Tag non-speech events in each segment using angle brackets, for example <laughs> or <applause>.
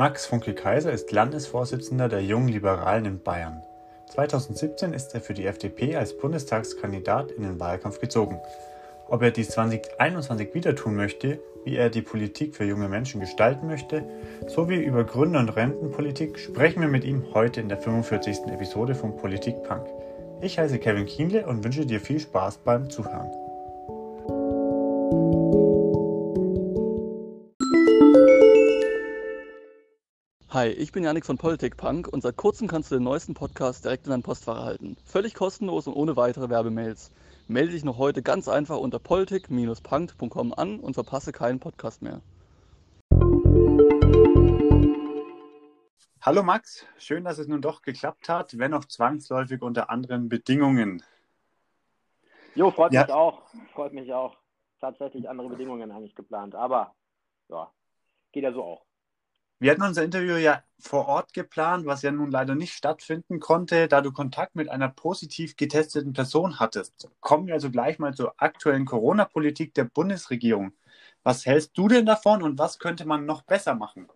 Max Funke-Kaiser ist Landesvorsitzender der Jungen Liberalen in Bayern. 2017 ist er für die FDP als Bundestagskandidat in den Wahlkampf gezogen. Ob er dies 2021 wieder tun möchte, wie er die Politik für junge Menschen gestalten möchte, sowie über Gründer- und Rentenpolitik sprechen wir mit ihm heute in der 45. Episode von Politik Punk. Ich heiße Kevin Kienle und wünsche dir viel Spaß beim Zuhören. Hi, ich bin Janik von Politik Punk und seit kurzem kannst du den neuesten Podcast direkt in dein Postfach erhalten. Völlig kostenlos und ohne weitere Werbemails. Melde dich noch heute ganz einfach unter politik-punk.com an und verpasse keinen Podcast mehr. Hallo Max, schön, dass es nun doch geklappt hat, wenn auch zwangsläufig unter anderen Bedingungen. Jo, freut ja. mich auch. Freut mich auch. Tatsächlich andere Bedingungen eigentlich geplant, aber ja, geht ja so auch. Wir hatten unser Interview ja vor Ort geplant, was ja nun leider nicht stattfinden konnte, da du Kontakt mit einer positiv getesteten Person hattest. Kommen wir also gleich mal zur aktuellen Corona-Politik der Bundesregierung. Was hältst du denn davon und was könnte man noch besser machen?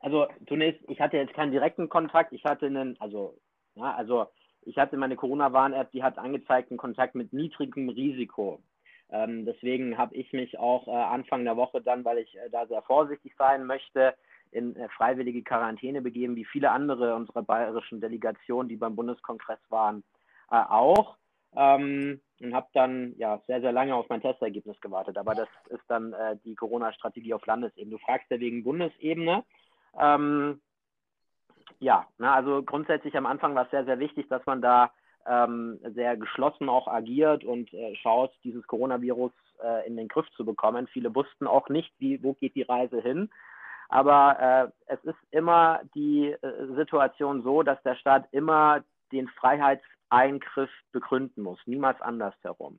Also zunächst, ich hatte jetzt keinen direkten Kontakt. Ich hatte einen, also, ja, also ich hatte meine Corona-Warn-App, die hat angezeigt einen Kontakt mit niedrigem Risiko. Ähm, deswegen habe ich mich auch äh, Anfang der Woche dann, weil ich äh, da sehr vorsichtig sein möchte, in äh, freiwillige Quarantäne begeben, wie viele andere unserer bayerischen Delegationen, die beim Bundeskongress waren, äh, auch. Ähm, und habe dann ja sehr, sehr lange auf mein Testergebnis gewartet. Aber das ist dann äh, die Corona-Strategie auf Landesebene. Du fragst ja wegen Bundesebene. Ähm, ja, na, also grundsätzlich am Anfang war es sehr, sehr wichtig, dass man da ähm, sehr geschlossen auch agiert und äh, schaut, dieses Coronavirus äh, in den Griff zu bekommen. Viele wussten auch nicht, wie, wo geht die Reise hin. Aber äh, es ist immer die äh, Situation so, dass der Staat immer den Freiheitseingriff begründen muss, niemals andersherum.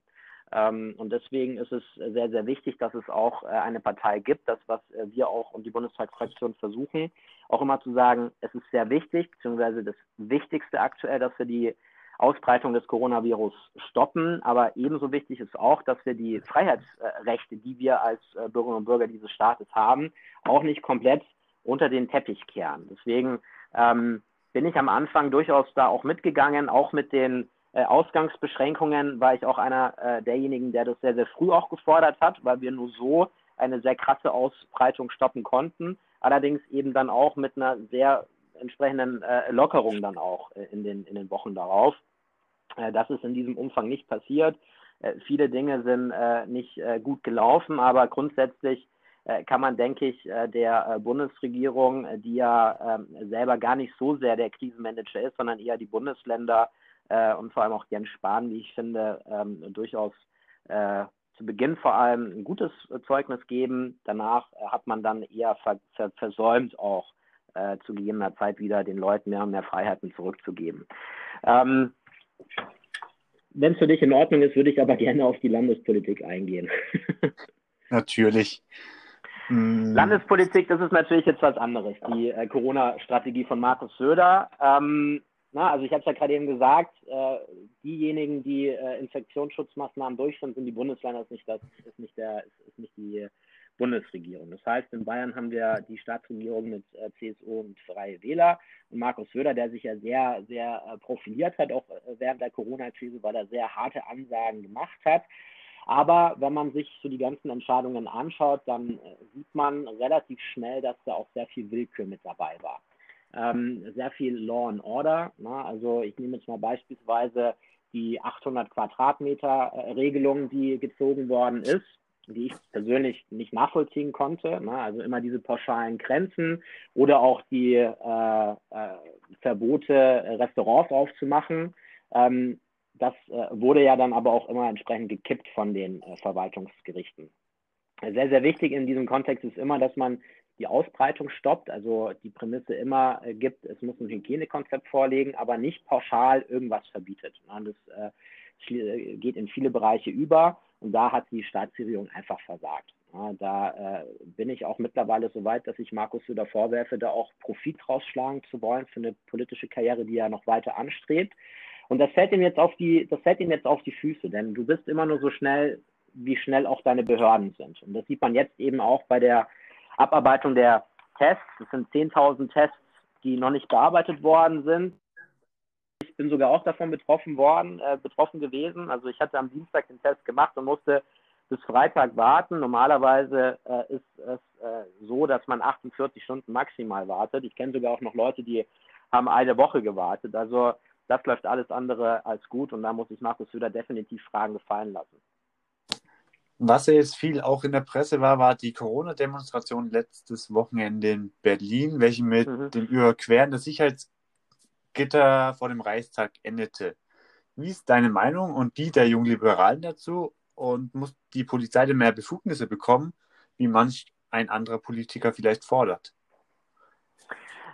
Ähm, und deswegen ist es sehr, sehr wichtig, dass es auch äh, eine Partei gibt, das, was äh, wir auch und die Bundestagsfraktion versuchen, auch immer zu sagen, es ist sehr wichtig, beziehungsweise das Wichtigste aktuell, dass wir die Ausbreitung des Coronavirus stoppen. Aber ebenso wichtig ist auch, dass wir die Freiheitsrechte, die wir als äh, Bürgerinnen und Bürger dieses Staates haben, auch nicht komplett unter den Teppich kehren. Deswegen ähm, bin ich am Anfang durchaus da auch mitgegangen, auch mit den äh, Ausgangsbeschränkungen war ich auch einer äh, derjenigen, der das sehr, sehr früh auch gefordert hat, weil wir nur so eine sehr krasse Ausbreitung stoppen konnten. Allerdings eben dann auch mit einer sehr entsprechenden äh, Lockerungen dann auch äh, in, den, in den Wochen darauf. Äh, das ist in diesem Umfang nicht passiert. Äh, viele Dinge sind äh, nicht gut gelaufen, aber grundsätzlich kann man, denke ich, der Bundesregierung, die ja ähm, selber gar nicht so sehr der Krisenmanager ist, sondern eher die Bundesländer und vor allem auch Jens Spahn, wie ich finde, ähm, durchaus zu Beginn vor allem ein gutes Zeugnis geben. Danach hat man dann eher versäumt, auch zu gegebener Zeit wieder den Leuten mehr und mehr Freiheiten zurückzugeben. Ähm, Wenn es für dich in Ordnung ist, würde ich aber gerne auf die Landespolitik eingehen. <laughs> Natürlich. Hm. Landespolitik, das ist natürlich jetzt was anderes. Die äh, Corona-Strategie von Markus Söder. Ähm, na, also ich habe es ja gerade eben gesagt, äh, diejenigen, die äh, Infektionsschutzmaßnahmen durchführen, sind die Bundesländer, ist nicht, das, ist nicht, der, ist, ist nicht die Bundesregierung. Das heißt, in Bayern haben wir die Staatsregierung mit äh, CSU und Freie Wähler und Markus Söder, der sich ja sehr, sehr äh, profiliert hat, auch äh, während der Corona-Krise, weil er sehr harte Ansagen gemacht hat. Aber wenn man sich so die ganzen Entscheidungen anschaut, dann sieht man relativ schnell, dass da auch sehr viel Willkür mit dabei war. Ähm, sehr viel Law and Order. Na? Ne? Also ich nehme jetzt mal beispielsweise die 800 Quadratmeter Regelung, die gezogen worden ist die ich persönlich nicht nachvollziehen konnte. Ne? Also immer diese pauschalen Grenzen oder auch die äh, äh, Verbote, Restaurants aufzumachen. Ähm, das äh, wurde ja dann aber auch immer entsprechend gekippt von den äh, Verwaltungsgerichten. Sehr, sehr wichtig in diesem Kontext ist immer, dass man die Ausbreitung stoppt, also die Prämisse immer äh, gibt, es muss ein Hygienekonzept vorlegen, aber nicht pauschal irgendwas verbietet. Ne? Das äh, geht in viele Bereiche über und da hat die Staatsregierung einfach versagt. Ja, da äh, bin ich auch mittlerweile so weit, dass ich Markus Söder vorwerfe, da auch Profit rausschlagen zu wollen für eine politische Karriere, die er noch weiter anstrebt. Und das fällt ihm jetzt auf die, das fällt ihm jetzt auf die Füße, denn du bist immer nur so schnell, wie schnell auch deine Behörden sind. Und das sieht man jetzt eben auch bei der Abarbeitung der Tests. Es sind 10.000 Tests, die noch nicht bearbeitet worden sind. Ich bin sogar auch davon betroffen worden, äh, betroffen gewesen. Also ich hatte am Dienstag den Test gemacht und musste bis Freitag warten. Normalerweise äh, ist es äh, so, dass man 48 Stunden maximal wartet. Ich kenne sogar auch noch Leute, die haben eine Woche gewartet. Also das läuft alles andere als gut und da muss ich Markus Söder definitiv Fragen gefallen lassen. Was ja jetzt viel auch in der Presse war, war die Corona-Demonstration letztes Wochenende in Berlin, welche mit mhm. dem Überqueren des Sicherheitsgitter vor dem Reichstag endete. Wie ist deine Meinung und die der Jungliberalen dazu? Und muss die Polizei denn mehr Befugnisse bekommen, wie manch ein anderer Politiker vielleicht fordert?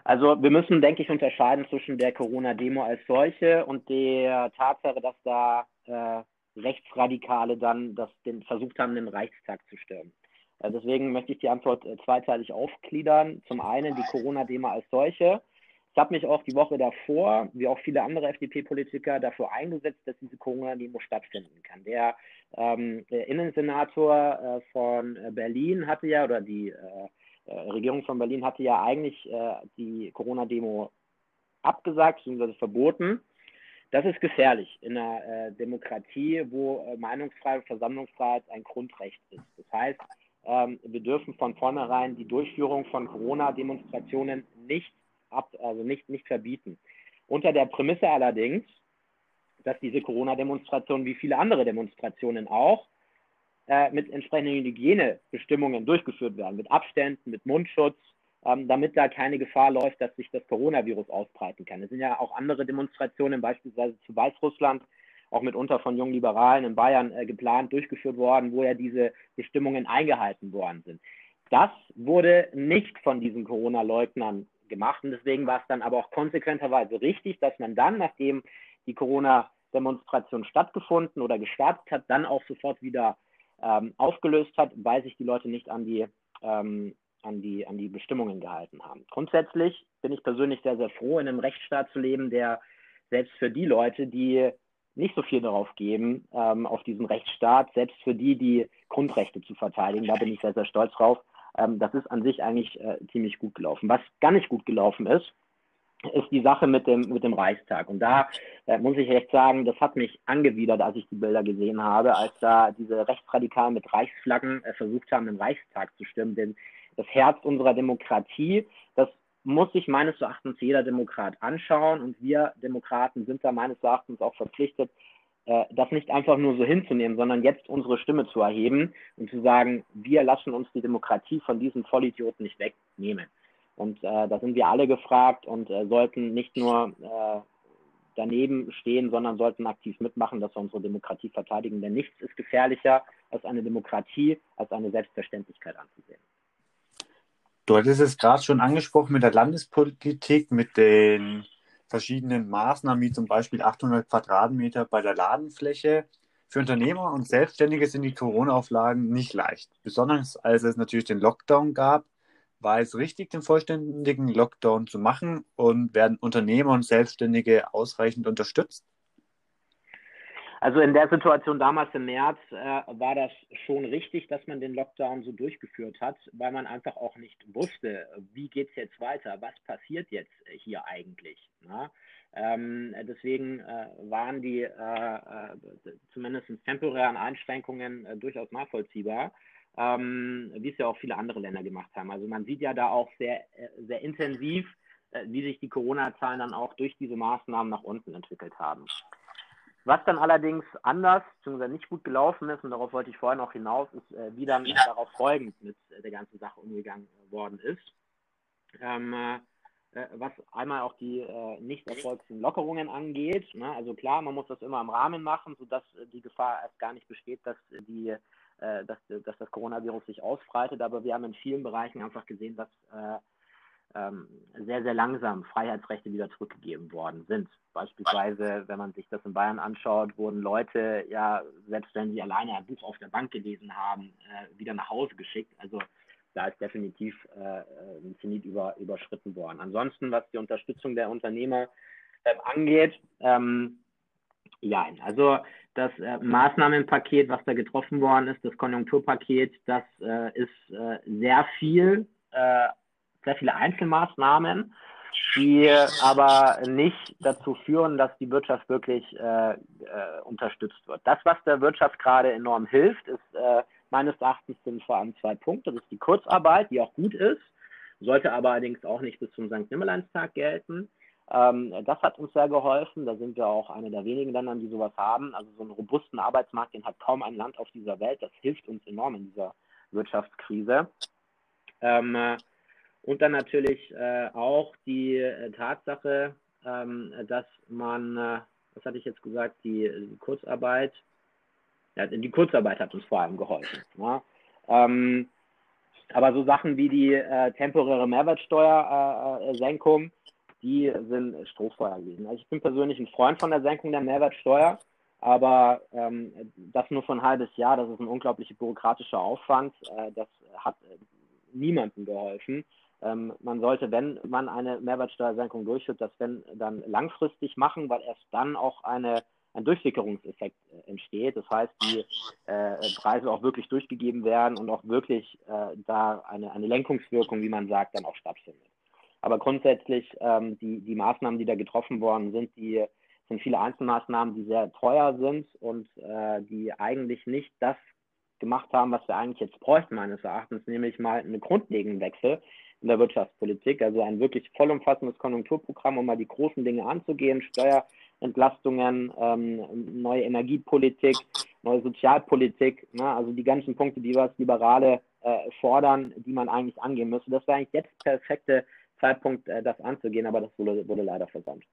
Also wir müssen, denke ich, unterscheiden zwischen der Corona-Demo als solche und der Tatsache, dass da äh, Rechtsradikale dann das, den, versucht haben, den Reichstag zu stürmen. Äh, deswegen möchte ich die Antwort äh, zweiteilig aufgliedern. Zum einen die Corona-Demo als solche. Ich habe mich auch die Woche davor, wie auch viele andere FDP-Politiker, dafür eingesetzt, dass diese Corona-Demo stattfinden kann. Der, ähm, der Innensenator äh, von Berlin hatte ja, oder die äh, äh, Regierung von Berlin hatte ja eigentlich äh, die Corona-Demo abgesagt bzw. verboten. Das ist gefährlich in einer äh, Demokratie, wo äh, Meinungsfreiheit und Versammlungsfreiheit ein Grundrecht ist. Das heißt, ähm, wir dürfen von vornherein die Durchführung von Corona-Demonstrationen nicht, ab, also nicht, nicht verbieten. Unter der Prämisse allerdings, dass diese Corona-Demonstrationen wie viele andere Demonstrationen auch äh, mit entsprechenden Hygienebestimmungen durchgeführt werden, mit Abständen, mit Mundschutz, ähm, damit da keine Gefahr läuft, dass sich das Coronavirus ausbreiten kann. Es sind ja auch andere Demonstrationen, beispielsweise zu Weißrussland, auch mitunter von jungen Liberalen in Bayern äh, geplant, durchgeführt worden, wo ja diese Bestimmungen eingehalten worden sind. Das wurde nicht von diesen Corona-Leugnern gemacht und deswegen war es dann aber auch konsequenterweise richtig, dass man dann, nachdem die Corona-Demonstration stattgefunden oder gestartet hat, dann auch sofort wieder ähm, aufgelöst hat, weil sich die Leute nicht an die ähm, an die, an die Bestimmungen gehalten haben. Grundsätzlich bin ich persönlich sehr, sehr froh, in einem Rechtsstaat zu leben, der selbst für die Leute, die nicht so viel darauf geben, ähm, auf diesen Rechtsstaat, selbst für die, die Grundrechte zu verteidigen, da bin ich sehr, sehr stolz drauf. Ähm, das ist an sich eigentlich äh, ziemlich gut gelaufen. Was gar nicht gut gelaufen ist, ist die Sache mit dem, mit dem Reichstag. Und da äh, muss ich echt sagen, das hat mich angewidert, als ich die Bilder gesehen habe, als da diese Rechtsradikalen mit Reichsflaggen äh, versucht haben, den Reichstag zu stürmen. Denn das Herz unserer Demokratie. Das muss sich meines Erachtens jeder Demokrat anschauen und wir Demokraten sind da meines Erachtens auch verpflichtet, das nicht einfach nur so hinzunehmen, sondern jetzt unsere Stimme zu erheben und zu sagen, wir lassen uns die Demokratie von diesen Vollidioten nicht wegnehmen. Und äh, da sind wir alle gefragt und äh, sollten nicht nur äh, daneben stehen, sondern sollten aktiv mitmachen, dass wir unsere Demokratie verteidigen. Denn nichts ist gefährlicher als eine Demokratie, als eine Selbstverständlichkeit anzusehen. Du hattest es gerade schon angesprochen mit der Landespolitik, mit den verschiedenen Maßnahmen, wie zum Beispiel 800 Quadratmeter bei der Ladenfläche. Für Unternehmer und Selbstständige sind die Corona-Auflagen nicht leicht. Besonders als es natürlich den Lockdown gab, war es richtig, den vollständigen Lockdown zu machen und werden Unternehmer und Selbstständige ausreichend unterstützt? Also in der Situation damals im März äh, war das schon richtig, dass man den Lockdown so durchgeführt hat, weil man einfach auch nicht wusste, wie geht es jetzt weiter, was passiert jetzt hier eigentlich. Ähm, deswegen äh, waren die äh, äh zumindest temporären Einschränkungen äh, durchaus nachvollziehbar, ähm, wie es ja auch viele andere Länder gemacht haben. Also man sieht ja da auch sehr, äh, sehr intensiv, wie sich die Corona-Zahlen dann auch durch diese Maßnahmen nach unten entwickelt haben. Was dann allerdings anders, beziehungsweise nicht gut gelaufen ist, und darauf wollte ich vorher noch hinaus, ist, äh, wie dann ja. darauf folgend mit äh, der ganzen Sache umgegangen worden ist. Ähm, äh, was einmal auch die äh, nicht erfolgten Lockerungen angeht. Ne? Also klar, man muss das immer im Rahmen machen, sodass äh, die Gefahr erst gar nicht besteht, dass die äh, dass, dass das Coronavirus sich ausbreitet. Aber wir haben in vielen Bereichen einfach gesehen, dass sehr, sehr langsam Freiheitsrechte wieder zurückgegeben worden sind. Beispielsweise, wenn man sich das in Bayern anschaut, wurden Leute, ja, selbst wenn sie alleine ein Buch auf der Bank gelesen haben, äh, wieder nach Hause geschickt. Also da ist definitiv äh, ein Zenit über, überschritten worden. Ansonsten, was die Unterstützung der Unternehmer äh, angeht, ähm, ja, also das äh, Maßnahmenpaket, was da getroffen worden ist, das Konjunkturpaket, das äh, ist äh, sehr viel, äh, sehr viele Einzelmaßnahmen, die aber nicht dazu führen, dass die Wirtschaft wirklich äh, äh, unterstützt wird. Das, was der Wirtschaft gerade enorm hilft, ist äh, meines Erachtens sind vor allem zwei Punkte. Das ist die Kurzarbeit, die auch gut ist, sollte aber allerdings auch nicht bis zum St. Nimmerleinstag gelten. Ähm, das hat uns sehr geholfen. Da sind wir auch eine der wenigen Länder, die sowas haben. Also so einen robusten Arbeitsmarkt, den hat kaum ein Land auf dieser Welt. Das hilft uns enorm in dieser Wirtschaftskrise. Ähm, und dann natürlich äh, auch die äh, Tatsache, ähm, dass man, äh, was hatte ich jetzt gesagt, die, die Kurzarbeit, ja, die Kurzarbeit hat uns vor allem geholfen. Ja? Ähm, aber so Sachen wie die äh, temporäre Mehrwertsteuersenkung, äh, die sind Strohfeuer gewesen. Also ich bin persönlich ein Freund von der Senkung der Mehrwertsteuer, aber ähm, das nur für ein halbes Jahr, das ist ein unglaublicher bürokratischer Aufwand. Das hat niemandem geholfen. Ähm, man sollte, wenn man eine Mehrwertsteuersenkung durchführt, das wenn dann langfristig machen, weil erst dann auch eine, ein Durchwickerungseffekt äh, entsteht. Das heißt, die äh, Preise auch wirklich durchgegeben werden und auch wirklich äh, da eine, eine Lenkungswirkung, wie man sagt, dann auch stattfindet. Aber grundsätzlich ähm, die, die Maßnahmen, die da getroffen worden sind, die sind viele Einzelmaßnahmen, die sehr teuer sind und äh, die eigentlich nicht das gemacht haben, was wir eigentlich jetzt bräuchten, meines Erachtens, nämlich mal einen grundlegenden Wechsel in der Wirtschaftspolitik, also ein wirklich vollumfassendes Konjunkturprogramm, um mal die großen Dinge anzugehen, Steuerentlastungen, ähm, neue Energiepolitik, neue Sozialpolitik, ne, also die ganzen Punkte, die wir als Liberale äh, fordern, die man eigentlich angehen müsste. Das wäre eigentlich jetzt der perfekte Zeitpunkt, äh, das anzugehen, aber das wurde, wurde leider versäumt.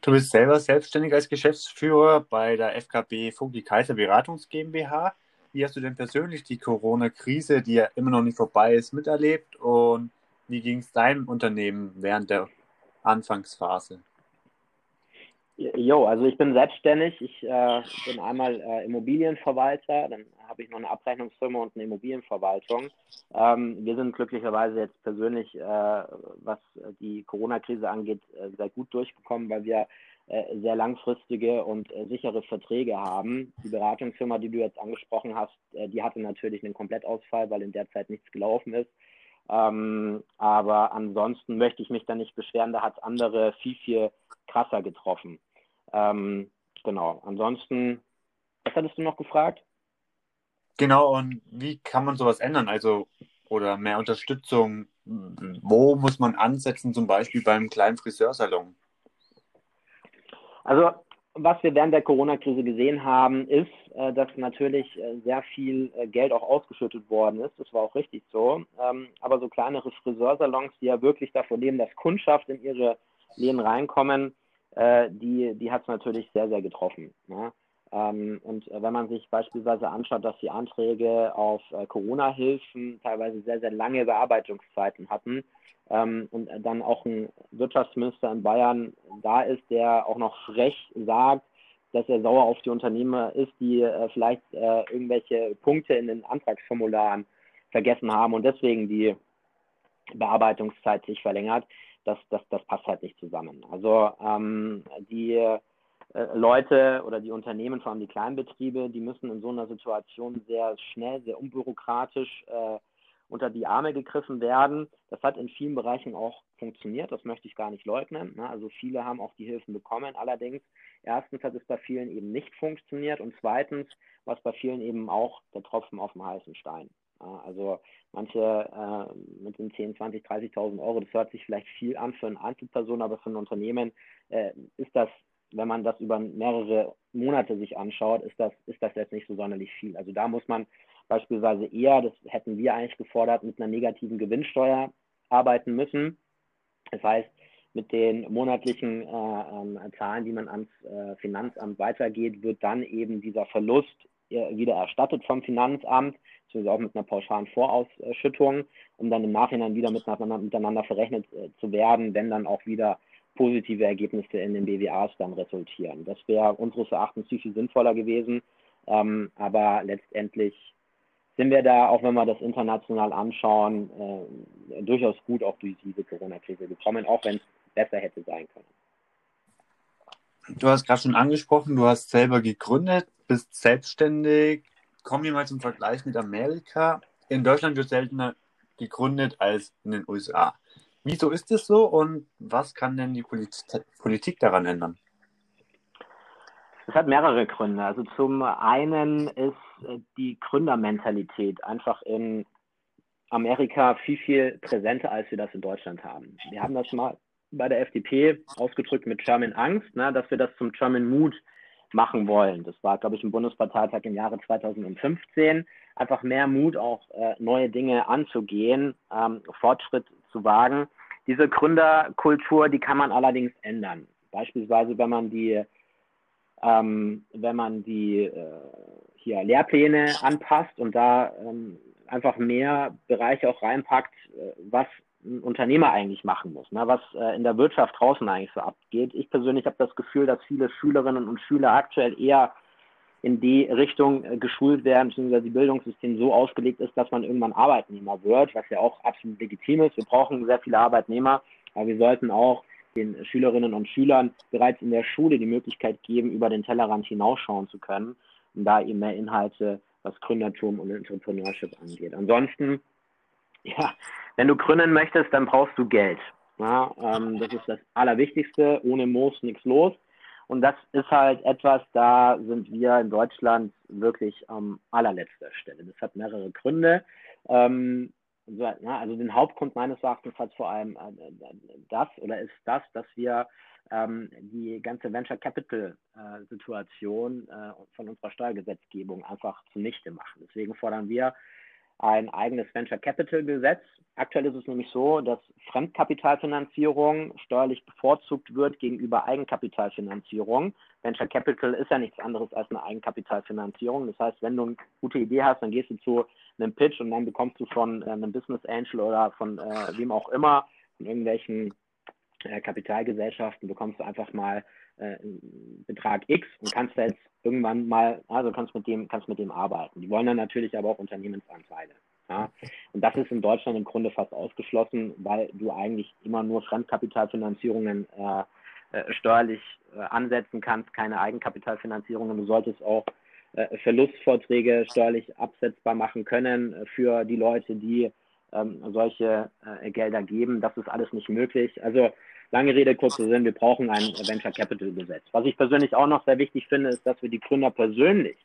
Du bist selber selbstständig als Geschäftsführer bei der FKB Funky Kaiser Beratungs GmbH. Wie hast du denn persönlich die Corona-Krise, die ja immer noch nicht vorbei ist, miterlebt? Und wie ging es deinem Unternehmen während der Anfangsphase? Jo, also ich bin selbstständig. Ich äh, bin einmal äh, Immobilienverwalter, dann habe ich noch eine Abrechnungsfirma und eine Immobilienverwaltung. Ähm, wir sind glücklicherweise jetzt persönlich, äh, was die Corona-Krise angeht, äh, sehr gut durchgekommen, weil wir sehr langfristige und äh, sichere Verträge haben. Die Beratungsfirma, die du jetzt angesprochen hast, die hatte natürlich einen Komplettausfall, weil in der Zeit nichts gelaufen ist. Ähm, aber ansonsten möchte ich mich da nicht beschweren, da hat es andere viel, viel krasser getroffen. Ähm, genau, ansonsten, was hattest du noch gefragt? Genau, und wie kann man sowas ändern? Also, oder mehr Unterstützung, wo muss man ansetzen, zum Beispiel beim kleinen Friseursalon? Also was wir während der Corona-Krise gesehen haben, ist, äh, dass natürlich äh, sehr viel äh, Geld auch ausgeschüttet worden ist. Das war auch richtig so. Ähm, aber so kleinere Friseursalons, die ja wirklich davon leben, dass Kundschaft in ihre Läden reinkommen, die, die hat es natürlich sehr, sehr getroffen. Ne? Ähm, und wenn man sich beispielsweise anschaut, dass die Anträge auf Corona-Hilfen teilweise sehr, sehr lange Bearbeitungszeiten hatten, ähm, und dann auch ein Wirtschaftsminister in Bayern da ist, der auch noch frech sagt, dass er sauer auf die Unternehmer ist, die äh, vielleicht äh, irgendwelche Punkte in den Antragsformularen vergessen haben und deswegen die Bearbeitungszeit sich verlängert, das, das, das passt halt nicht zusammen. Also ähm, die äh, Leute oder die Unternehmen, vor allem die Kleinbetriebe, die müssen in so einer Situation sehr schnell, sehr unbürokratisch äh, unter die Arme gegriffen werden. Das hat in vielen Bereichen auch funktioniert, das möchte ich gar nicht leugnen. Ne? Also viele haben auch die Hilfen bekommen. Allerdings, erstens hat es bei vielen eben nicht funktioniert und zweitens war es bei vielen eben auch der Tropfen auf dem heißen Stein. Also manche äh, mit den 10, 20, 30.000 Euro, das hört sich vielleicht viel an für eine Einzelperson, aber für ein Unternehmen äh, ist das, wenn man das über mehrere Monate sich anschaut, ist das, ist das jetzt nicht so sonderlich viel. Also da muss man beispielsweise eher, das hätten wir eigentlich gefordert, mit einer negativen Gewinnsteuer arbeiten müssen. Das heißt, mit den monatlichen äh, äh, Zahlen, die man ans äh, Finanzamt weitergeht, wird dann eben dieser Verlust äh, wieder erstattet vom Finanzamt, beziehungsweise auch mit einer pauschalen Vorausschüttung, um dann im Nachhinein wieder miteinander, miteinander verrechnet äh, zu werden, wenn dann auch wieder positive Ergebnisse in den BWAs dann resultieren. Das wäre unseres Erachtens viel, viel sinnvoller gewesen. Ähm, aber letztendlich sind wir da, auch wenn wir das international anschauen, äh, durchaus gut auch durch diese Corona-Krise gekommen, auch wenn es besser hätte sein können. Du hast gerade schon angesprochen, du hast selber gegründet, bist selbstständig. Kommen wir mal zum Vergleich mit Amerika. In Deutschland wird seltener gegründet als in den USA. Wieso ist es so und was kann denn die Politik daran ändern? Es hat mehrere Gründe. Also zum einen ist äh, die Gründermentalität einfach in Amerika viel, viel präsenter, als wir das in Deutschland haben. Wir haben das mal bei der FDP ausgedrückt mit German Angst, ne, dass wir das zum German Mut machen wollen. Das war, glaube ich, im Bundesparteitag im Jahre 2015. Einfach mehr Mut, auch äh, neue Dinge anzugehen, ähm, Fortschritt zu wagen. Diese Gründerkultur, die kann man allerdings ändern. Beispielsweise, wenn man die, ähm, wenn man die äh, hier Lehrpläne anpasst und da ähm, einfach mehr Bereiche auch reinpackt, äh, was ein Unternehmer eigentlich machen muss, ne? was äh, in der Wirtschaft draußen eigentlich so abgeht. Ich persönlich habe das Gefühl, dass viele Schülerinnen und Schüler aktuell eher in die Richtung äh, geschult werden, beziehungsweise das Bildungssystem so ausgelegt ist, dass man irgendwann Arbeitnehmer wird, was ja auch absolut legitim ist. Wir brauchen sehr viele Arbeitnehmer, aber wir sollten auch den Schülerinnen und Schülern bereits in der Schule die Möglichkeit geben, über den Tellerrand hinausschauen zu können und da eben mehr Inhalte, was Gründertum und Entrepreneurship angeht. Ansonsten, <laughs> ja, wenn du gründen möchtest, dann brauchst du Geld. Ja, ähm, das ist das Allerwichtigste. Ohne Moos nichts los. Und das ist halt etwas, da sind wir in Deutschland wirklich am allerletzter Stelle. Das hat mehrere Gründe. Ähm, also den Hauptgrund meines Erachtens hat vor allem äh, das oder ist das, dass wir ähm, die ganze Venture Capital äh, Situation äh, von unserer Steuergesetzgebung einfach zunichte machen. Deswegen fordern wir ein eigenes Venture Capital Gesetz. Aktuell ist es nämlich so, dass Fremdkapitalfinanzierung steuerlich bevorzugt wird gegenüber Eigenkapitalfinanzierung. Venture Capital ist ja nichts anderes als eine Eigenkapitalfinanzierung. Das heißt, wenn du eine gute Idee hast, dann gehst du zu einem Pitch und dann bekommst du von äh, einem Business Angel oder von äh, wem auch immer, von irgendwelchen äh, Kapitalgesellschaften, bekommst du einfach mal äh, Betrag X und kannst jetzt irgendwann mal, also kannst mit dem, kannst mit dem arbeiten. Die wollen dann natürlich aber auch Unternehmensanteile. Ja? Und das ist in Deutschland im Grunde fast ausgeschlossen, weil du eigentlich immer nur Fremdkapitalfinanzierungen äh, äh, steuerlich äh, ansetzen kannst, keine Eigenkapitalfinanzierungen. Du solltest auch Verlustvorträge steuerlich absetzbar machen können für die Leute, die ähm, solche äh, Gelder geben. Das ist alles nicht möglich. Also Lange Rede, kurzer Sinn, wir brauchen ein Venture Capital Gesetz. Was ich persönlich auch noch sehr wichtig finde, ist, dass wir die Gründer persönlich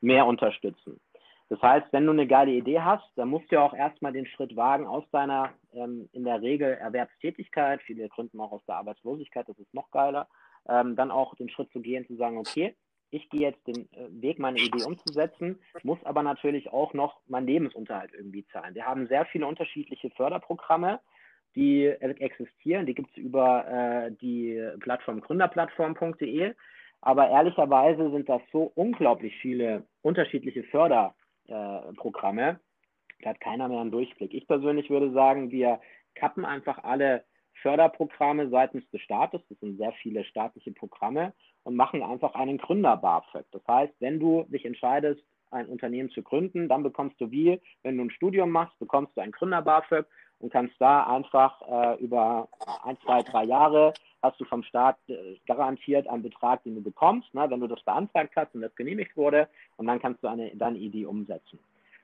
mehr unterstützen. Das heißt, wenn du eine geile Idee hast, dann musst du ja auch erstmal den Schritt wagen aus deiner ähm, in der Regel Erwerbstätigkeit, viele gründen auch aus der Arbeitslosigkeit, das ist noch geiler, ähm, dann auch den Schritt zu gehen, zu sagen, okay, ich gehe jetzt den äh, Weg, meine Idee umzusetzen, muss aber natürlich auch noch meinen Lebensunterhalt irgendwie zahlen. Wir haben sehr viele unterschiedliche Förderprogramme, die existieren. Die gibt es über äh, die Plattform gründerplattform.de. Aber ehrlicherweise sind das so unglaublich viele unterschiedliche Förderprogramme. Äh, da hat keiner mehr einen Durchblick. Ich persönlich würde sagen, wir kappen einfach alle Förderprogramme seitens des Staates, das sind sehr viele staatliche Programme, und machen einfach einen Gründer-BAföG. Das heißt, wenn du dich entscheidest, ein Unternehmen zu gründen, dann bekommst du wie, wenn du ein Studium machst, bekommst du ein Gründer-BAföG und kannst da einfach äh, über ein, zwei, drei Jahre hast du vom Staat äh, garantiert einen Betrag, den du bekommst, ne, wenn du das beantragt hast und das genehmigt wurde und dann kannst du eine, deine Idee umsetzen.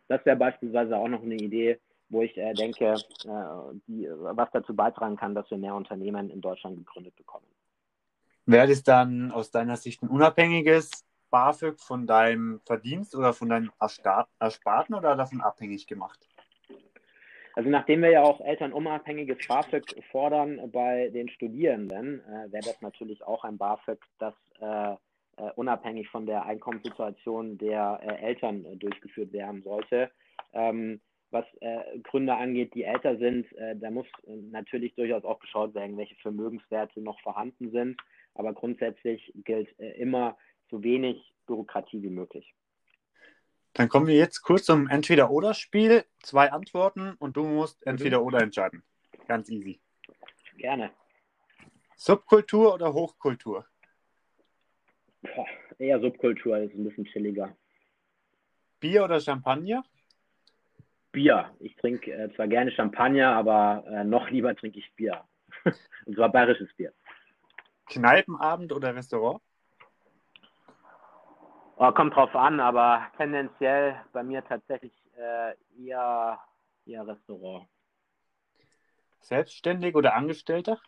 Das wäre beispielsweise auch noch eine Idee, wo ich äh, denke, äh, die, was dazu beitragen kann, dass wir mehr Unternehmen in Deutschland gegründet bekommen. Wäre das dann aus deiner Sicht ein unabhängiges BAföG von deinem Verdienst oder von deinem Ersparten oder davon abhängig gemacht? Also nachdem wir ja auch elternunabhängiges BAföG fordern bei den Studierenden, äh, wäre das natürlich auch ein BAföG, das äh, äh, unabhängig von der Einkommenssituation der äh, Eltern äh, durchgeführt werden sollte. Ähm, was äh, Gründer angeht, die älter sind, da muss natürlich durchaus auch geschaut werden, welche Vermögenswerte noch vorhanden sind. Aber grundsätzlich gilt immer so wenig Bürokratie wie möglich. Dann kommen wir jetzt kurz zum Entweder-Oder-Spiel. Zwei Antworten und du musst mhm. Entweder-Oder entscheiden. Ganz easy. Gerne. Subkultur oder Hochkultur? Boah, eher Subkultur, ist ein bisschen chilliger. Bier oder Champagner? Bier. Ich trinke äh, zwar gerne Champagner, aber äh, noch lieber trinke ich Bier. <laughs> und zwar bayerisches Bier. Kneipenabend oder Restaurant? Oh, kommt drauf an, aber tendenziell bei mir tatsächlich äh, eher eher Restaurant. Selbstständig oder Angestellter?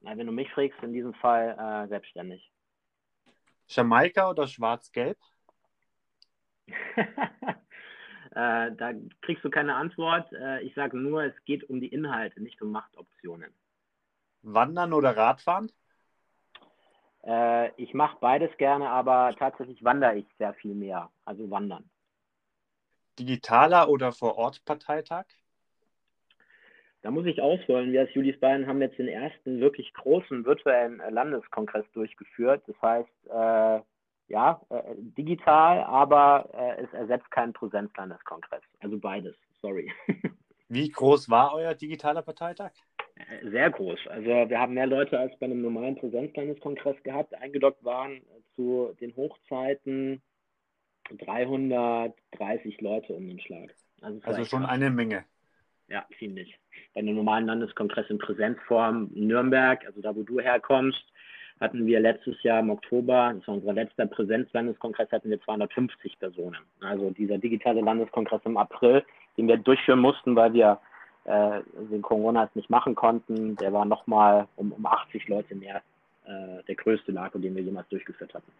Na, wenn du mich fragst, in diesem Fall äh, selbstständig. Jamaika oder Schwarz-Gelb? <laughs> äh, da kriegst du keine Antwort. Äh, ich sage nur, es geht um die Inhalte, nicht um Machtoptionen. Wandern oder Radfahren? Äh, ich mache beides gerne, aber tatsächlich wandere ich sehr viel mehr. Also wandern. Digitaler oder Vor-Ort-Parteitag? Da muss ich ausholen. Wir als Julis Bayern haben jetzt den ersten wirklich großen virtuellen Landeskongress durchgeführt. Das heißt, äh, ja, äh, digital, aber äh, es ersetzt keinen Präsenzlandeskongress. Also beides, sorry. <laughs> Wie groß war euer digitaler Parteitag? Äh, sehr groß. Also wir haben mehr Leute als bei einem normalen Präsenzlandeskongress gehabt. Eingedockt waren zu den Hochzeiten 330 Leute um den Schlag. Also, also schon krass. eine Menge. Ja, ziemlich. Bei einem normalen Landeskongress in Präsenzform in Nürnberg, also da, wo du herkommst, hatten wir letztes Jahr im Oktober, das war unser letzter Präsenzlandeskongress, hatten wir 250 Personen. Also dieser digitale Landeskongress im April, den wir durchführen mussten, weil wir äh, den Corona nicht machen konnten, der war nochmal um, um 80 Leute mehr äh, der größte Lager, den wir jemals durchgeführt hatten.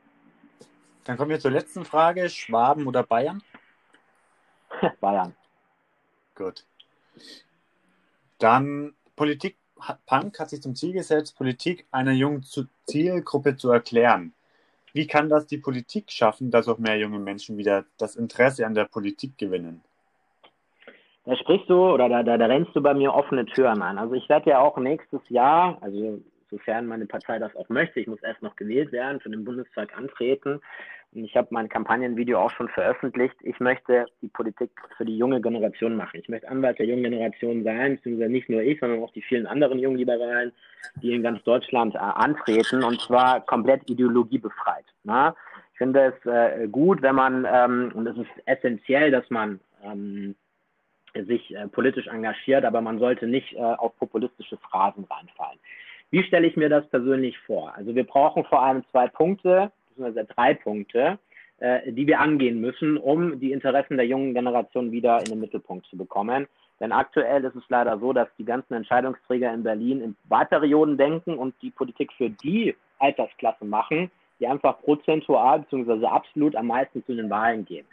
Dann kommen wir zur letzten Frage. Schwaben oder Bayern? <laughs> Bayern. Gut. Dann Politik Punk hat sich zum Ziel gesetzt, Politik einer jungen Zielgruppe zu erklären. Wie kann das die Politik schaffen, dass auch mehr junge Menschen wieder das Interesse an der Politik gewinnen? Da sprichst du oder da, da, da rennst du bei mir offene Türen an. Also ich werde ja auch nächstes Jahr, also sofern meine Partei das auch möchte, ich muss erst noch gewählt werden, für den Bundestag antreten, ich habe mein Kampagnenvideo auch schon veröffentlicht. Ich möchte die Politik für die junge Generation machen. Ich möchte Anwalt der jungen Generation sein, beziehungsweise nicht nur ich, sondern auch die vielen anderen jungen Liberalen, die in ganz Deutschland äh, antreten und zwar komplett ideologiebefreit. Na? Ich finde es äh, gut, wenn man, ähm, und es ist essentiell, dass man ähm, sich äh, politisch engagiert, aber man sollte nicht äh, auf populistische Phrasen reinfallen. Wie stelle ich mir das persönlich vor? Also wir brauchen vor allem zwei Punkte beziehungsweise drei Punkte, äh, die wir angehen müssen, um die Interessen der jungen Generation wieder in den Mittelpunkt zu bekommen. Denn aktuell ist es leider so, dass die ganzen Entscheidungsträger in Berlin in Wahlperioden denken und die Politik für die Altersklasse machen, die einfach prozentual bzw. absolut am meisten zu den Wahlen gehen.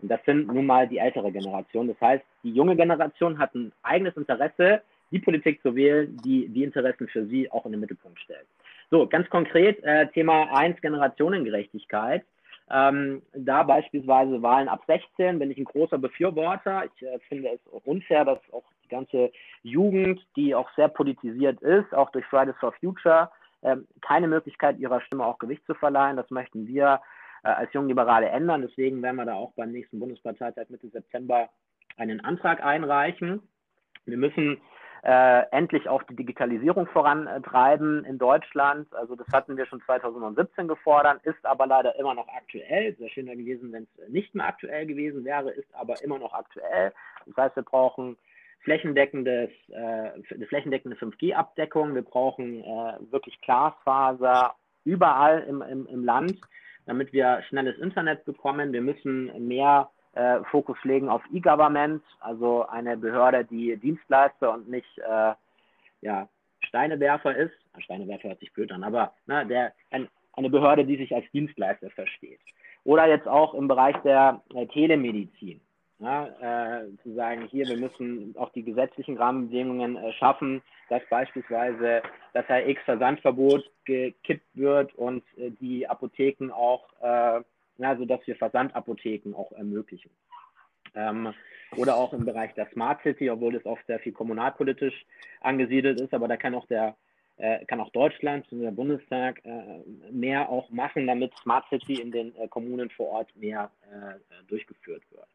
Und das sind nun mal die ältere Generation. Das heißt, die junge Generation hat ein eigenes Interesse, die Politik zu wählen, die die Interessen für sie auch in den Mittelpunkt stellt. So, ganz konkret, äh, Thema 1, Generationengerechtigkeit. Ähm, da beispielsweise Wahlen ab 16 bin ich ein großer Befürworter. Ich äh, finde es unfair, dass auch die ganze Jugend, die auch sehr politisiert ist, auch durch Fridays for Future, äh, keine Möglichkeit ihrer Stimme auch Gewicht zu verleihen. Das möchten wir äh, als Jungliberale ändern. Deswegen werden wir da auch beim nächsten Bundesparteitag Mitte September einen Antrag einreichen. Wir müssen äh, endlich auch die Digitalisierung vorantreiben in Deutschland. Also das hatten wir schon 2017 gefordert, ist aber leider immer noch aktuell. Sehr schöner gewesen, wenn es nicht mehr aktuell gewesen wäre, ist aber immer noch aktuell. Das heißt, wir brauchen flächendeckendes, äh, eine flächendeckende 5G-Abdeckung. Wir brauchen äh, wirklich Glasfaser überall im, im, im Land, damit wir schnelles Internet bekommen. Wir müssen mehr äh, Fokus legen auf E-Government, also eine Behörde, die Dienstleister und nicht äh, ja, Steinewerfer ist. Steinewerfer hört sich blöd an, aber ne, der, ein, eine Behörde, die sich als Dienstleister versteht. Oder jetzt auch im Bereich der äh, Telemedizin. Ja, äh, zu sagen, hier, wir müssen auch die gesetzlichen Rahmenbedingungen äh, schaffen, dass beispielsweise das RX-Versandverbot gekippt wird und äh, die Apotheken auch äh, ja, sodass wir Versandapotheken auch ermöglichen. Ähm, oder auch im Bereich der Smart City, obwohl das oft sehr viel kommunalpolitisch angesiedelt ist, aber da kann auch der äh, kann auch Deutschland, der Bundestag äh, mehr auch machen, damit Smart City in den äh, Kommunen vor Ort mehr durchgeführt wird.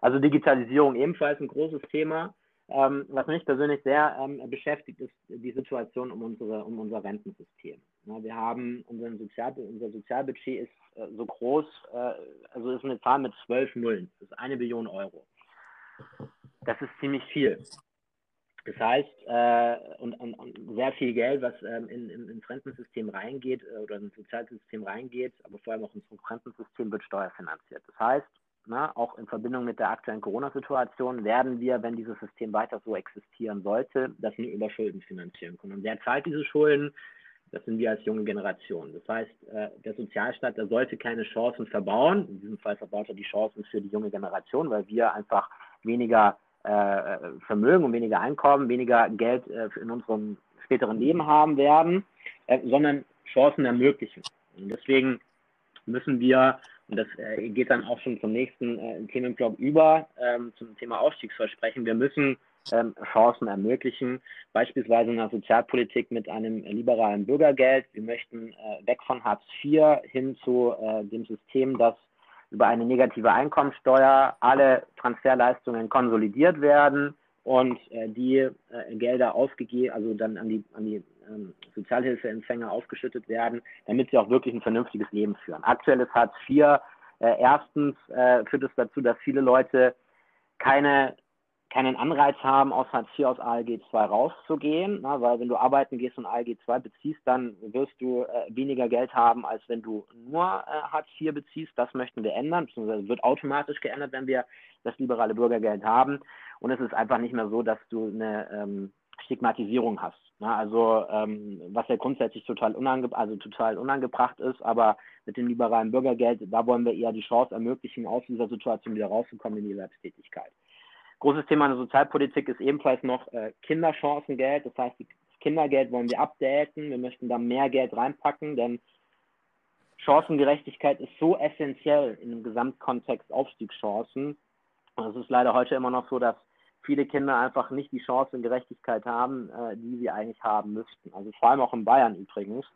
Also Digitalisierung ebenfalls ein großes Thema. Ähm, was mich persönlich sehr ähm, beschäftigt, ist die Situation um, unsere, um unser Rentensystem. Ja, wir haben unseren Sozial, unser Sozialbudget ist äh, so groß, äh, also ist eine Zahl mit zwölf Nullen. Das ist eine Billion Euro. Das ist ziemlich viel. Das heißt, äh, und, und, und, sehr viel Geld, was ähm, in, in, ins Rentensystem reingeht äh, oder ins Sozialsystem reingeht, aber vor allem auch ins Rentensystem wird steuerfinanziert. Das heißt, na, auch in Verbindung mit der aktuellen Corona-Situation, werden wir, wenn dieses System weiter so existieren sollte, das nur über Schulden finanzieren können. Und wer zahlt diese Schulden? Das sind wir als junge Generation. Das heißt, äh, der Sozialstaat, der sollte keine Chancen verbauen. In diesem Fall verbaut er die Chancen für die junge Generation, weil wir einfach weniger äh, Vermögen und weniger Einkommen, weniger Geld äh, in unserem späteren Leben haben werden, sondern Chancen ermöglichen. Und deswegen müssen wir, und das geht dann auch schon zum nächsten Themenblock über, ähm, zum Thema Aufstiegsversprechen, wir müssen ähm, Chancen ermöglichen, beispielsweise in der Sozialpolitik mit einem liberalen Bürgergeld. Wir möchten äh, weg von Hartz IV hin zu äh, dem System, das über eine negative Einkommensteuer alle Transferleistungen konsolidiert werden und äh, die äh, Gelder aufgegeben, also dann an die, an die ähm, Sozialhilfeempfänger aufgeschüttet werden, damit sie auch wirklich ein vernünftiges Leben führen. Aktuell ist Hartz IV äh, erstens äh, führt es dazu, dass viele Leute keine keinen Anreiz haben, aus Hartz IV, aus ALG 2 rauszugehen, na, weil wenn du arbeiten gehst und ALG 2 beziehst, dann wirst du äh, weniger Geld haben, als wenn du nur äh, Hartz IV beziehst. Das möchten wir ändern, beziehungsweise wird automatisch geändert, wenn wir das liberale Bürgergeld haben. Und es ist einfach nicht mehr so, dass du eine ähm, Stigmatisierung hast. Na, also ähm, was ja grundsätzlich total, unange also total unangebracht ist, aber mit dem liberalen Bürgergeld, da wollen wir eher die Chance ermöglichen, aus dieser Situation wieder rauszukommen in die Selbsttätigkeit. Großes Thema in der Sozialpolitik ist ebenfalls noch äh, Kinderchancengeld. Das heißt, das Kindergeld wollen wir updaten. Wir möchten da mehr Geld reinpacken, denn Chancengerechtigkeit ist so essentiell dem Gesamtkontext Aufstiegschancen. Und es ist leider heute immer noch so, dass viele Kinder einfach nicht die Chancengerechtigkeit haben, äh, die sie eigentlich haben müssten. Also vor allem auch in Bayern übrigens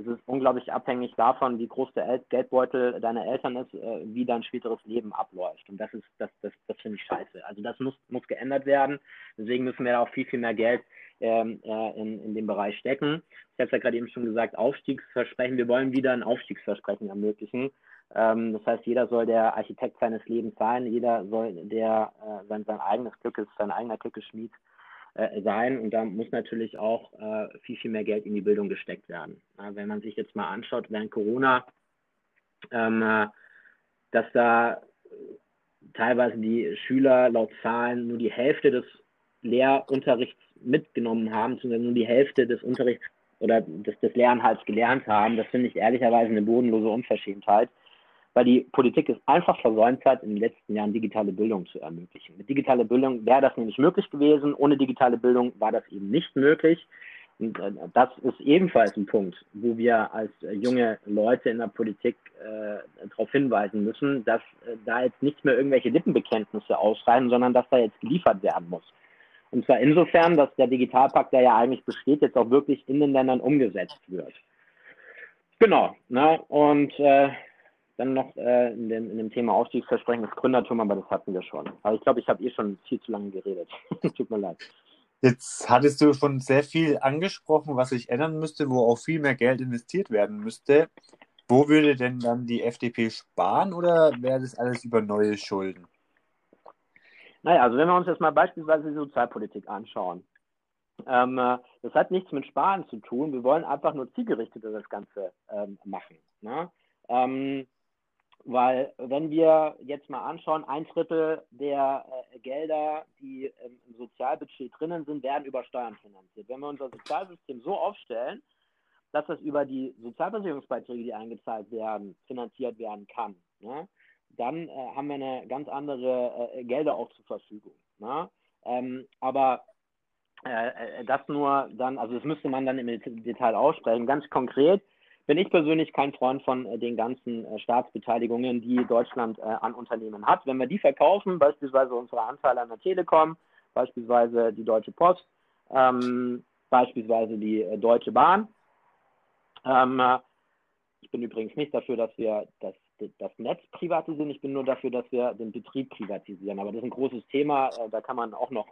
es ist unglaublich abhängig davon, wie groß der Geldbeutel deiner Eltern ist, äh, wie dein späteres Leben abläuft. Und das ist, das, das, das finde ich scheiße. Also das muss, muss geändert werden. Deswegen müssen wir auch viel, viel mehr Geld ähm, äh, in, in dem Bereich stecken. Ich habe es ja gerade eben schon gesagt, Aufstiegsversprechen. Wir wollen wieder ein Aufstiegsversprechen ermöglichen. Ähm, das heißt, jeder soll der Architekt seines Lebens sein. Jeder soll der äh, sein, sein eigenes Glückes, sein eigener Glückesschmied äh, sein. Und da muss natürlich auch äh, viel, viel mehr Geld in die Bildung gesteckt werden. Ja, wenn man sich jetzt mal anschaut, während Corona, ähm, äh, dass da teilweise die Schüler laut Zahlen nur die Hälfte des Lehrunterrichts mitgenommen haben, sondern nur die Hälfte des Unterrichts oder des, des Lehrinhalts gelernt haben. Das finde ich ehrlicherweise eine bodenlose Unverschämtheit weil die Politik es einfach versäumt hat, in den letzten Jahren digitale Bildung zu ermöglichen. Mit digitaler Bildung wäre das nämlich möglich gewesen. Ohne digitale Bildung war das eben nicht möglich. Und äh, das ist ebenfalls ein Punkt, wo wir als äh, junge Leute in der Politik äh, darauf hinweisen müssen, dass äh, da jetzt nicht mehr irgendwelche Lippenbekenntnisse ausreichen, sondern dass da jetzt geliefert werden muss. Und zwar insofern, dass der Digitalpakt, der ja eigentlich besteht, jetzt auch wirklich in den Ländern umgesetzt wird. Genau. Ne? Und äh, dann noch äh, in, dem, in, dem, Thema Aufstiegsversprechen das Gründertum, aber das hatten wir schon. Aber ich glaube, ich habe eh schon viel zu lange geredet. <laughs> Tut mir leid. Jetzt hattest du schon sehr viel angesprochen, was sich ändern müsste, wo auch viel mehr Geld investiert werden müsste. Wo würde denn dann die FDP sparen oder wäre das alles über neue Schulden? Naja, also wenn wir uns jetzt mal beispielsweise die Sozialpolitik anschauen. Ähm, äh, das hat nichts mit Sparen zu tun. Wir wollen einfach nur zielgerichteter das Ganze ähm, machen. Ne? Ähm, weil wenn wir jetzt mal anschauen, ein Drittel der äh, Gelder, die ähm, im Sozialbudget drinnen sind, werden über Steuern finanziert. Wenn wir unser Sozialsystem so aufstellen, dass das über die Sozialversicherungsbeiträge, die eingezahlt werden, finanziert werden kann, ne, dann äh, haben wir eine ganz andere äh, Gelder auch zur Verfügung. Ne? Ähm, aber äh, äh, das nur dann, also das müsste man dann im Detail aussprechen. Ganz konkret bin ich persönlich kein Freund von äh, den ganzen äh, Staatsbeteiligungen, die Deutschland äh, an Unternehmen hat. Wenn wir die verkaufen, beispielsweise unsere Anteile an der Telekom, beispielsweise die Deutsche Post, ähm, beispielsweise die Deutsche Bahn. Ähm, äh, ich bin übrigens nicht dafür, dass wir das, das Netz privatisieren, ich bin nur dafür, dass wir den Betrieb privatisieren. Aber das ist ein großes Thema, da kann man auch noch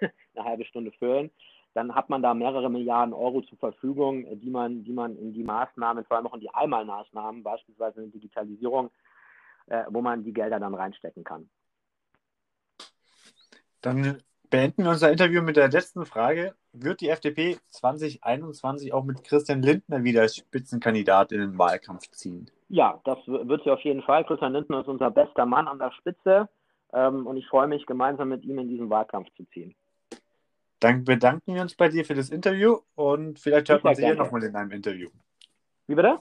<laughs> eine halbe Stunde füllen dann hat man da mehrere Milliarden Euro zur Verfügung, äh, die man, die man in die Maßnahmen, vor allem auch in die Einmalmaßnahmen, beispielsweise in die Digitalisierung, äh, wo man die Gelder dann reinstecken kann. Dann beenden wir unser Interview mit der letzten Frage. Wird die FDP 2021 auch mit Christian Lindner wieder als Spitzenkandidat in den Wahlkampf ziehen? Ja, das wird sie auf jeden Fall. Christian Lindner ist unser bester Mann an der Spitze ähm, und ich freue mich, gemeinsam mit ihm in diesen Wahlkampf zu ziehen. Dann bedanken wir uns bei dir für das Interview und vielleicht hört man sich hier nochmal in einem Interview. Wie bitte?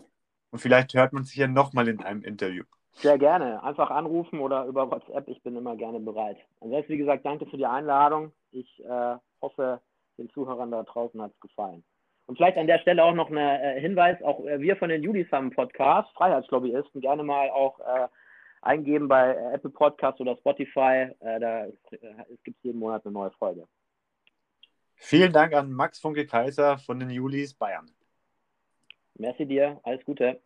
Und vielleicht hört man sich hier nochmal in einem Interview. Sehr gerne. Einfach anrufen oder über WhatsApp. Ich bin immer gerne bereit. Ansonsten, wie gesagt, danke für die Einladung. Ich äh, hoffe, den Zuhörern da draußen hat es gefallen. Und vielleicht an der Stelle auch noch ein äh, Hinweis, auch äh, wir von den Judisam Podcast, Freiheitslobbyisten, gerne mal auch äh, eingeben bei äh, Apple Podcast oder Spotify. Äh, da es gibt jeden Monat eine neue Folge. Vielen Dank an Max Funke Kaiser von den Julis Bayern. Merci dir, alles Gute.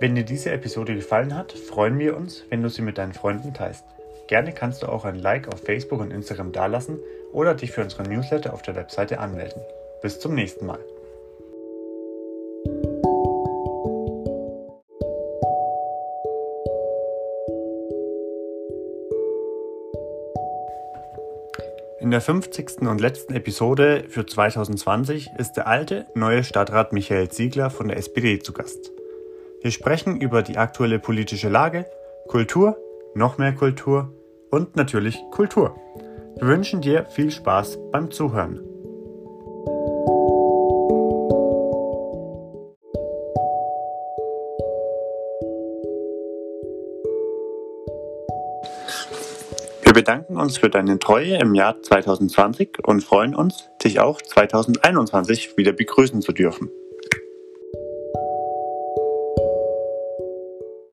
Wenn dir diese Episode gefallen hat, freuen wir uns, wenn du sie mit deinen Freunden teilst. Gerne kannst du auch ein Like auf Facebook und Instagram dalassen oder dich für unseren Newsletter auf der Webseite anmelden. Bis zum nächsten Mal. In der 50. und letzten Episode für 2020 ist der alte, neue Stadtrat Michael Ziegler von der SPD zu Gast. Wir sprechen über die aktuelle politische Lage, Kultur, noch mehr Kultur und natürlich Kultur. Wir wünschen dir viel Spaß beim Zuhören. Bedanken uns für deine Treue im Jahr 2020 und freuen uns, dich auch 2021 wieder begrüßen zu dürfen.